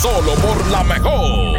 Solo por la mejor.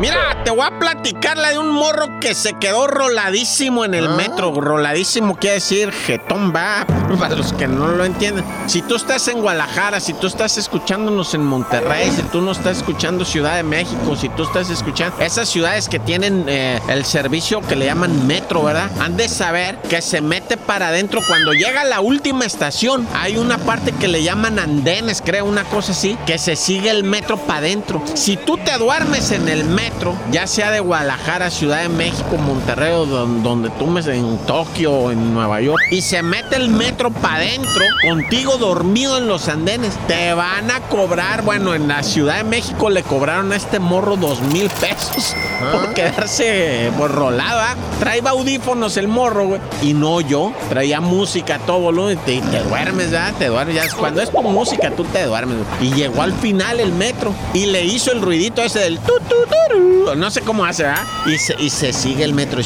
Mira, te voy a platicar la de un morro que se quedó roladísimo en el metro. Roladísimo quiere decir jetón va, para los que no lo entienden. Si tú estás en Guadalajara, si tú estás escuchándonos en Monterrey, si tú no estás escuchando Ciudad de México, si tú estás escuchando esas ciudades que tienen eh, el servicio que le llaman metro, ¿verdad? Han de saber que se mete para adentro cuando llega a la última estación. Hay una parte que le llaman andenes, creo, una cosa así, que se sigue el metro para adentro. Si tú te duermes en el metro, ya sea de Guadalajara, Ciudad de México, Monterrey o don- donde tú me en Tokio o en Nueva York, y se mete el metro para adentro, contigo dormido en los andenes, te van a cobrar, bueno, en la Ciudad de México le cobraron a este morro dos mil pesos por quedarse pues, rolado, ¿ah? Traía audífonos el morro, güey, y no yo, traía música a todo volumen, y te, te duermes, ¿verdad? Te duermes, ya, cuando es por música tú te duermes, güey. Y llegó al final el metro, y le hizo el ruidito ese del tu, tu, turu. no sé cómo hace, ¿verdad? Y se, y se sigue el metro,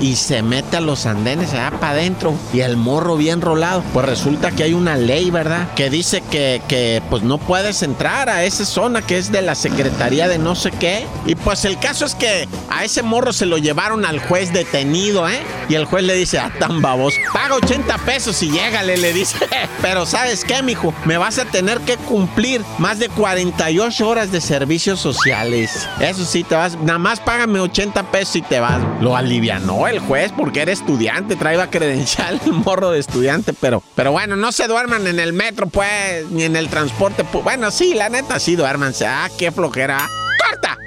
y se mete a los andenes, allá para adentro, y el morro bien rolado. Pues resulta que hay una ley, ¿verdad? Que dice que, que pues no puedes entrar a esa zona que es de la Secretaría de no sé qué. Y pues el caso es que a ese morro se lo llevaron al juez detenido, ¿eh? Y el juez le dice, ah, tan babos, paga 80 pesos y llégale, le dice. Pero ¿sabes qué, mijo? Me vas a tener que cumplir más de 48 horas de servicios sociales. Eso sí, te vas, nada más págame 80 pesos y te vas. Lo alivianó el juez porque era estudiante, traía credencial morro de estudiante, pero, pero bueno, no se duerman en el metro, pues, ni en el transporte. Bueno, sí, la neta, sí, duérmanse. Ah, qué flojera. ¡Corta!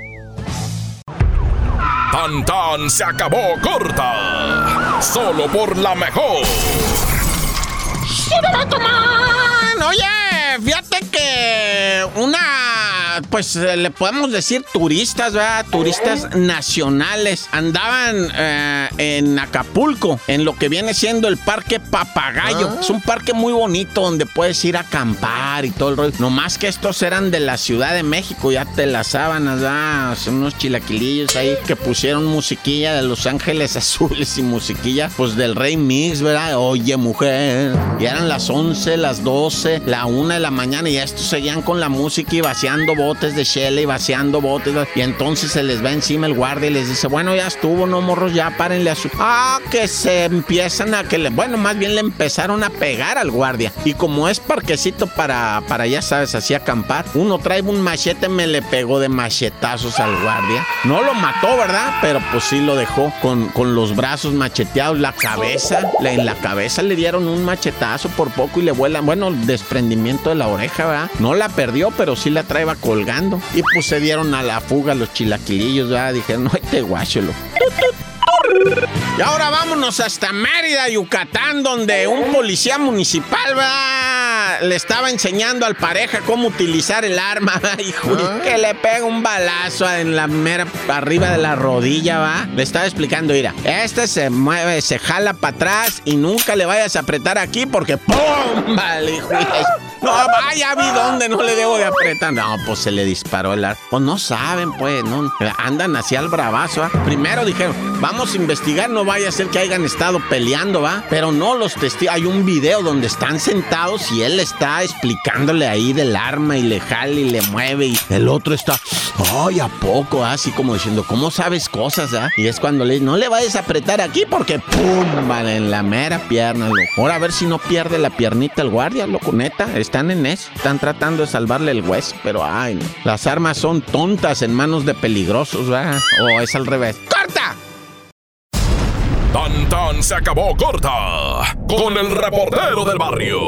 Tan tan se acabó corta. Solo por la mejor. Man, Oye, fíjate que una, pues eh, le podemos decir turistas, ¿verdad? Turistas nacionales andaban eh, en Acapulco, en lo que viene siendo el Parque Papagayo. Es un parque muy bonito donde puedes ir a acampar y todo el rollo. No más que estos eran de la Ciudad de México, ya te las sábanas, ¿verdad? Son unos chilaquilillos ahí que pusieron musiquilla de Los Ángeles Azules y musiquilla, pues del Rey Mix, ¿verdad? Oye, mujer. Y eran las 11, las 12, la 1 de la mañana y estos seguían con la música y vaciando botes de chela y vaciando botes. Y entonces se les va encima el guardia y les dice, bueno, ya estuvo, no morros, ya párenle a su... Ah, que se empiezan a que le... Bueno, más bien le empezaron a pegar al guardia. Y como es parquecito para, para ya sabes, así acampar, uno trae un machete, me le pegó de machetazos al guardia. No lo mató, ¿verdad? Pero pues sí lo dejó con, con los brazos macheteados, la cabeza, le- en la cabeza le dieron un machetazo por poco y le vuelan, bueno, desprendimiento de la oreja, ¿verdad? No la perdió, pero sí la traeba colgando. Y pues se dieron a la fuga los chilaquilillos, ¿verdad? Dijeron, no, te guáchelo. Y ahora vámonos hasta Mérida, Yucatán, donde un policía municipal le estaba enseñando al pareja cómo utilizar el arma, hijo, que le pega un balazo en la mera arriba de la rodilla, va. Le estaba explicando, mira, este se mueve, se jala para atrás y nunca le vayas a apretar aquí porque ¡pum! Vale, hijo. No, vaya, vi dónde no le debo de apretar. No, pues se le disparó el arma. Pues no saben, pues, no. Andan hacia el bravazo, ¿ah? Primero dijeron, vamos a investigar, no vaya a ser que hayan estado peleando, ¿va? Pero no, los testigos. Hay un video donde están sentados y él está explicándole ahí del arma y le jala y le mueve y el otro está, ay, ¿a poco? Así como diciendo, ¿cómo sabes cosas, ah? Y es cuando le no le vayas a apretar aquí porque ¡pum! Vale, en la mera pierna, loco. Ahora a ver si no pierde la piernita el guardia, loco, neta. Están en eso. Están tratando de salvarle el hueso, pero ay, no. Las armas son tontas en manos de peligrosos, ¿verdad? O es al revés. ¡Corta! Tan tan se acabó corta. Con el reportero del barrio.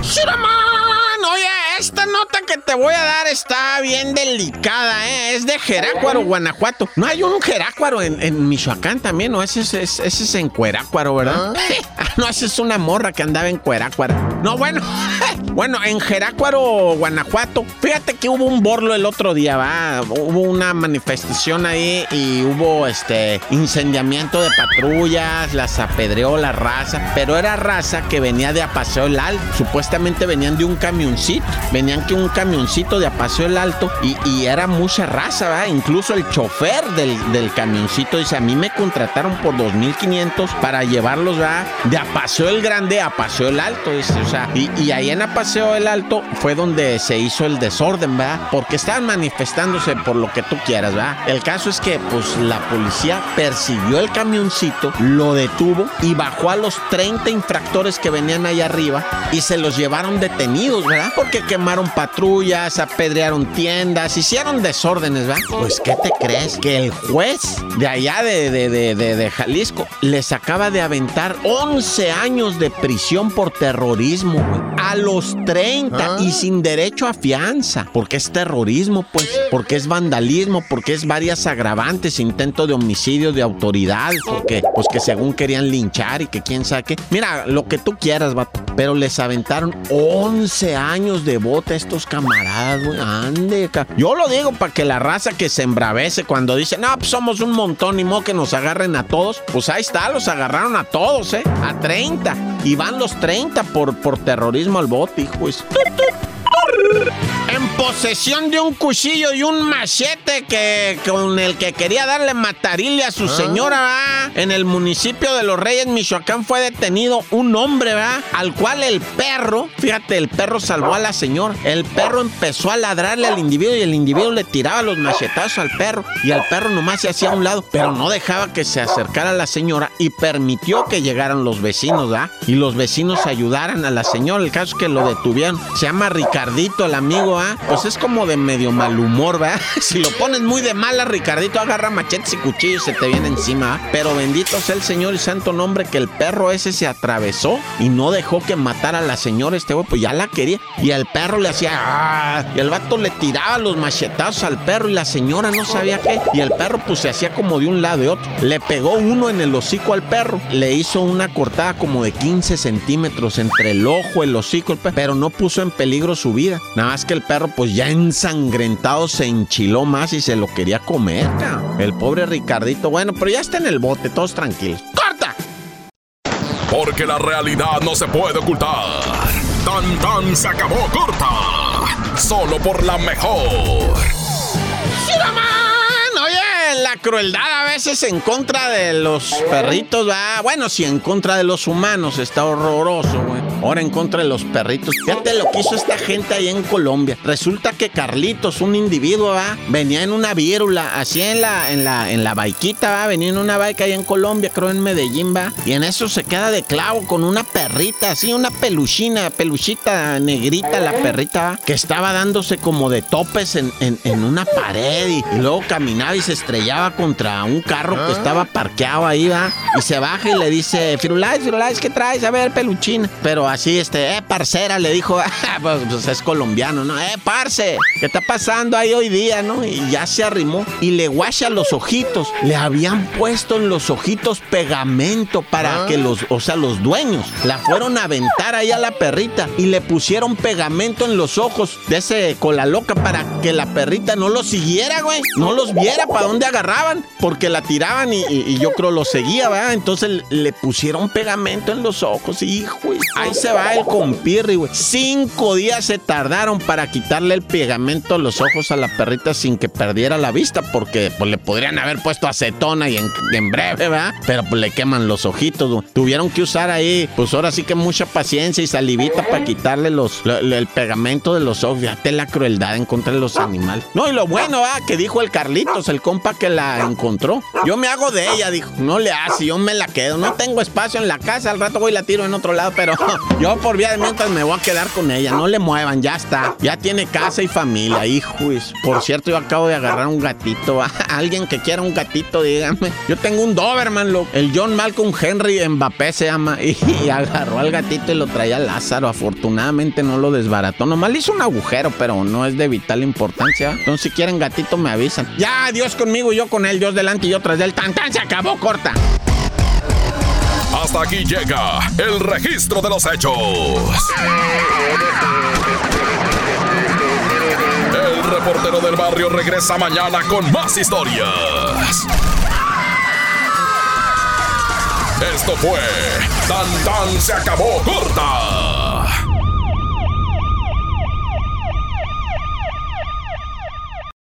¡Shuraman! Oye, esta nota te voy a dar está bien delicada, ¿eh? Es de Jerácuaro, Guanajuato. No hay un Jerácuaro en, Michoacán también, ¿no? Ese, es, ese es en Cuerácuaro, ¿verdad? Ah. no, esa es una morra que andaba en Cuerácuaro. No, bueno. bueno, en Jerácuaro, Guanajuato. Fíjate que hubo un borlo el otro día, ¿va? Hubo una manifestación ahí y hubo este incendiamiento de patrullas, las apedreó la raza, pero era raza que venía de Apaseo el Alto. Supuestamente venían de un camioncito. Venían que un camioncito de Apaseo el Alto y, era mucha raza, ¿va? Incluso el chofer del, del camioncito dice, a mí me contrataron por 2.500 para llevarlos, ¿va? De Apaseo el Grande a Apaseo el Alto, dice, o sea, y, y ahí en Apaseo el Alto fue donde se hizo el desorden, ¿verdad? Porque estaban manifestándose por lo que tú quieras, ¿verdad? El caso es que, pues, la policía persiguió el camioncito, lo detuvo y bajó a los 30 infractores que venían ahí arriba y se los llevaron detenidos, ¿verdad? Porque quemaron patrullas, apedrearon tiendas, hicieron desórdenes, ¿verdad? Pues, ¿qué te crees? Que el juez de allá de, de, de, de Jalisco les acaba de aventar 11 años de prisión por terrorismo, güey. A los 30 ah. y sin derecho a fianza. Porque es terrorismo, pues. Porque es vandalismo, porque es varias agravantes, intento de homicidio de autoridad, porque, pues que según querían linchar y que quién saque. Mira, lo que tú quieras, vato. Pero les aventaron 11 años de bote a estos camaradas, güey. Ande, Yo lo digo para que la raza que se embravece cuando dice, no, pues somos un montón y mo que nos agarren a todos. Pues ahí está, los agarraron a todos, ¿eh? A 30. Y van los 30 por, por terrorismo al bote, hijo. En posesión de un cuchillo y un machete que, con el que quería darle matarile a su ah. señora, ¿va? En el municipio de Los Reyes, Michoacán, fue detenido un hombre, ¿va? Al cual el perro, fíjate, el perro salvó a la señora. El perro empezó a ladrarle al individuo y el individuo le tiraba los machetazos al perro. Y al perro nomás se hacía a un lado, pero no dejaba que se acercara a la señora y permitió que llegaran los vecinos, ¿va? Y los vecinos ayudaran a la señora. El caso es que lo detuvieron. Se llama Ricardito, el amigo, ¿ah? Pues es como de medio mal humor, ¿verdad? Si lo pones muy de mala, Ricardito agarra machetes y cuchillos y se te viene encima. ¿ah? Pero bendito sea el Señor y santo nombre que el perro ese se atravesó y no dejó que matara a la señora. Este güey, pues ya la quería. Y el perro le hacía. ¡ah! Y el vato le tiraba los machetazos al perro y la señora no sabía qué. Y el perro, pues se hacía como de un lado y otro. Le pegó uno en el hocico al perro. Le hizo una cortada como de 15 centímetros entre el ojo, el hocico, el perro, pero no puso en peligro su vida. Nada más que el perro, pues ya ensangrentado, se enchiló más y se lo quería comer. El pobre Ricardito, bueno, pero ya está en el bote, todos tranquilos. ¡Corta! Porque la realidad no se puede ocultar. Tan tan se acabó corta. Solo por la mejor. Crueldad a veces en contra de los perritos, va. Bueno, si en contra de los humanos está horroroso, güey ahora en contra de los perritos. Fíjate lo que hizo esta gente ahí en Colombia. Resulta que Carlitos, un individuo, ¿va? venía en una vírula, así en la, en la, en la baiquita, ¿va? venía en una baica ahí en Colombia, creo en Medellín, va. Y en eso se queda de clavo con una perrita, así, una peluchina, peluchita negrita, la perrita, ¿va? que estaba dándose como de topes en, en, una pared y, luego caminaba y se estrellaba contra un carro que estaba parqueado ahí, va. Y se baja y le dice, Firulais, Firulais, ¿qué traes? A ver, peluchina. Pero así, este, eh, parcera, le dijo, ah, pues, pues, es colombiano, ¿no? Eh, parce, ¿qué está pasando ahí hoy día, no? Y ya se arrimó y le guacha los ojitos. Le habían puesto en los ojitos pegamento para ah. que los, o sea, los dueños la fueron a aventar ahí a la perrita y le pusieron pegamento en los ojos de ese cola loca para que la perrita no los siguiera, güey. No los viera para dónde porque la tiraban y, yo creo lo seguía, ¿verdad? Entonces le pusieron pegamento en los ojos, hijo. Ahí se va el compirri, güey. Cinco días se tardaron para quitarle el pegamento a los ojos a la perrita sin que perdiera la vista, porque pues, le podrían haber puesto acetona y en, breve, ¿verdad? Pero pues le queman los ojitos, güey. Tuvieron que usar ahí, pues ahora sí que mucha paciencia y salivita para quitarle los, el pegamento de los ojos. Fíjate la crueldad en contra de los animales. No, y lo bueno, ¿verdad? Que dijo el Carlitos, el compa que la encontró. Yo me hago de ella, dijo. No le hace, yo me la quedo. No tengo espacio en la casa, al rato voy y la tiro en otro lado, pero yo por vía de mientras me voy a quedar con ella. No le muevan, ya está. Ya tiene casa y familia, hijo. Por cierto, yo acabo de agarrar un gatito. Alguien que quiera un gatito, dígame. Yo tengo un Doberman, lo, el John Malcolm Henry Mbappé se llama. Y, agarró al gatito y lo traía Lázaro. Afortunadamente no lo desbarató. Nomás le hizo un agujero, pero no es de vital importancia. Entonces, si quieren gatito, me avisan. Ya, Dios conmigo, yo con él, Dios delante y yo tras del Tan, tan, se acabó, corta. Hasta aquí llega el registro de los hechos. El reportero del barrio regresa mañana con más historias. Esto fue Tan Tan se acabó corta